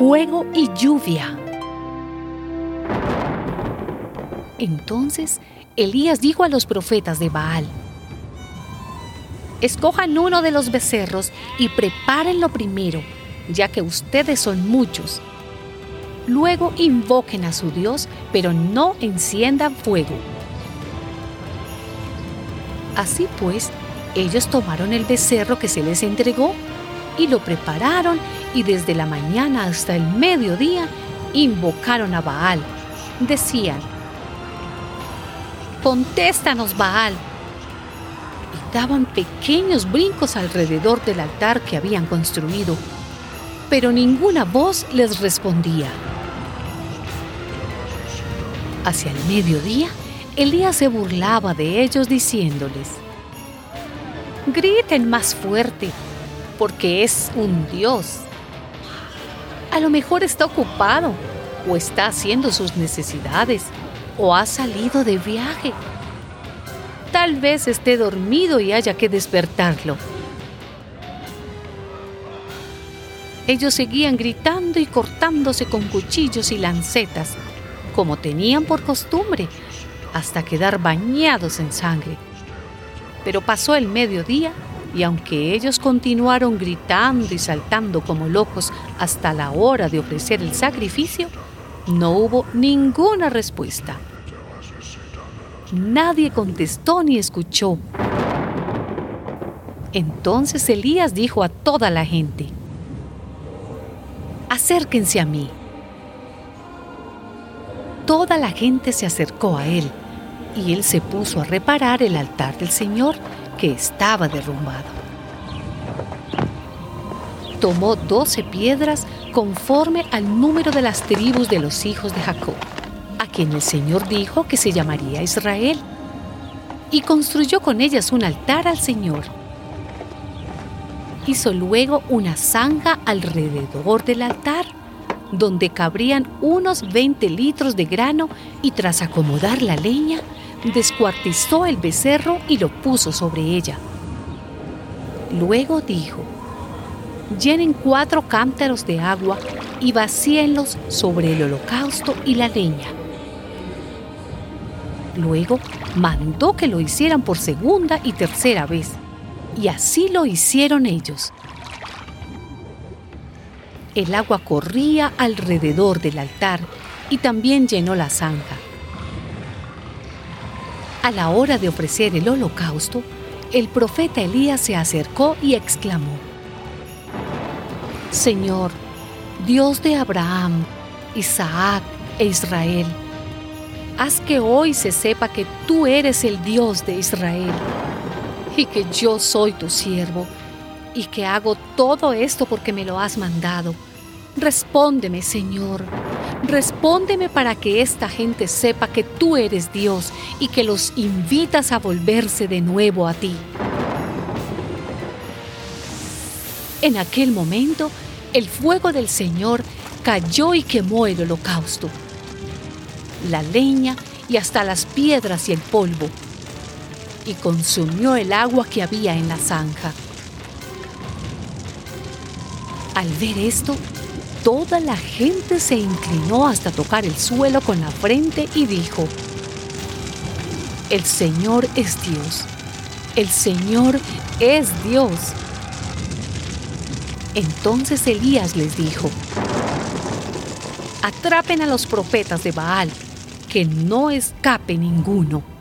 fuego y lluvia. Entonces Elías dijo a los profetas de Baal, Escojan uno de los becerros y prepárenlo primero, ya que ustedes son muchos. Luego invoquen a su Dios, pero no enciendan fuego. Así pues, ellos tomaron el becerro que se les entregó y lo prepararon y desde la mañana hasta el mediodía invocaron a Baal. Decían, Contéstanos, Baal. Y daban pequeños brincos alrededor del altar que habían construido, pero ninguna voz les respondía. Hacia el mediodía, Elías se burlaba de ellos diciéndoles, Griten más fuerte, porque es un Dios. A lo mejor está ocupado o está haciendo sus necesidades o ha salido de viaje. Tal vez esté dormido y haya que despertarlo. Ellos seguían gritando y cortándose con cuchillos y lancetas, como tenían por costumbre, hasta quedar bañados en sangre. Pero pasó el mediodía y aunque ellos continuaron gritando y saltando como locos hasta la hora de ofrecer el sacrificio, no hubo ninguna respuesta. Nadie contestó ni escuchó. Entonces Elías dijo a toda la gente, acérquense a mí. Toda la gente se acercó a él y él se puso a reparar el altar del Señor que estaba derrumbado. Tomó doce piedras conforme al número de las tribus de los hijos de Jacob a quien el Señor dijo que se llamaría Israel, y construyó con ellas un altar al Señor. Hizo luego una zanja alrededor del altar, donde cabrían unos 20 litros de grano, y tras acomodar la leña, descuartizó el becerro y lo puso sobre ella. Luego dijo, llenen cuatro cántaros de agua y vacíenlos sobre el holocausto y la leña. Luego mandó que lo hicieran por segunda y tercera vez, y así lo hicieron ellos. El agua corría alrededor del altar y también llenó la zanja. A la hora de ofrecer el holocausto, el profeta Elías se acercó y exclamó, Señor, Dios de Abraham, Isaac e Israel, haz que hoy se sepa que tú eres el Dios de Israel y que yo soy tu siervo y que hago todo esto porque me lo has mandado. Respóndeme, Señor. Respóndeme para que esta gente sepa que tú eres Dios y que los invitas a volverse de nuevo a ti. En aquel momento, el fuego del Señor cayó y quemó el holocausto la leña y hasta las piedras y el polvo, y consumió el agua que había en la zanja. Al ver esto, toda la gente se inclinó hasta tocar el suelo con la frente y dijo, El Señor es Dios, el Señor es Dios. Entonces Elías les dijo, Atrapen a los profetas de Baal que no escape ninguno.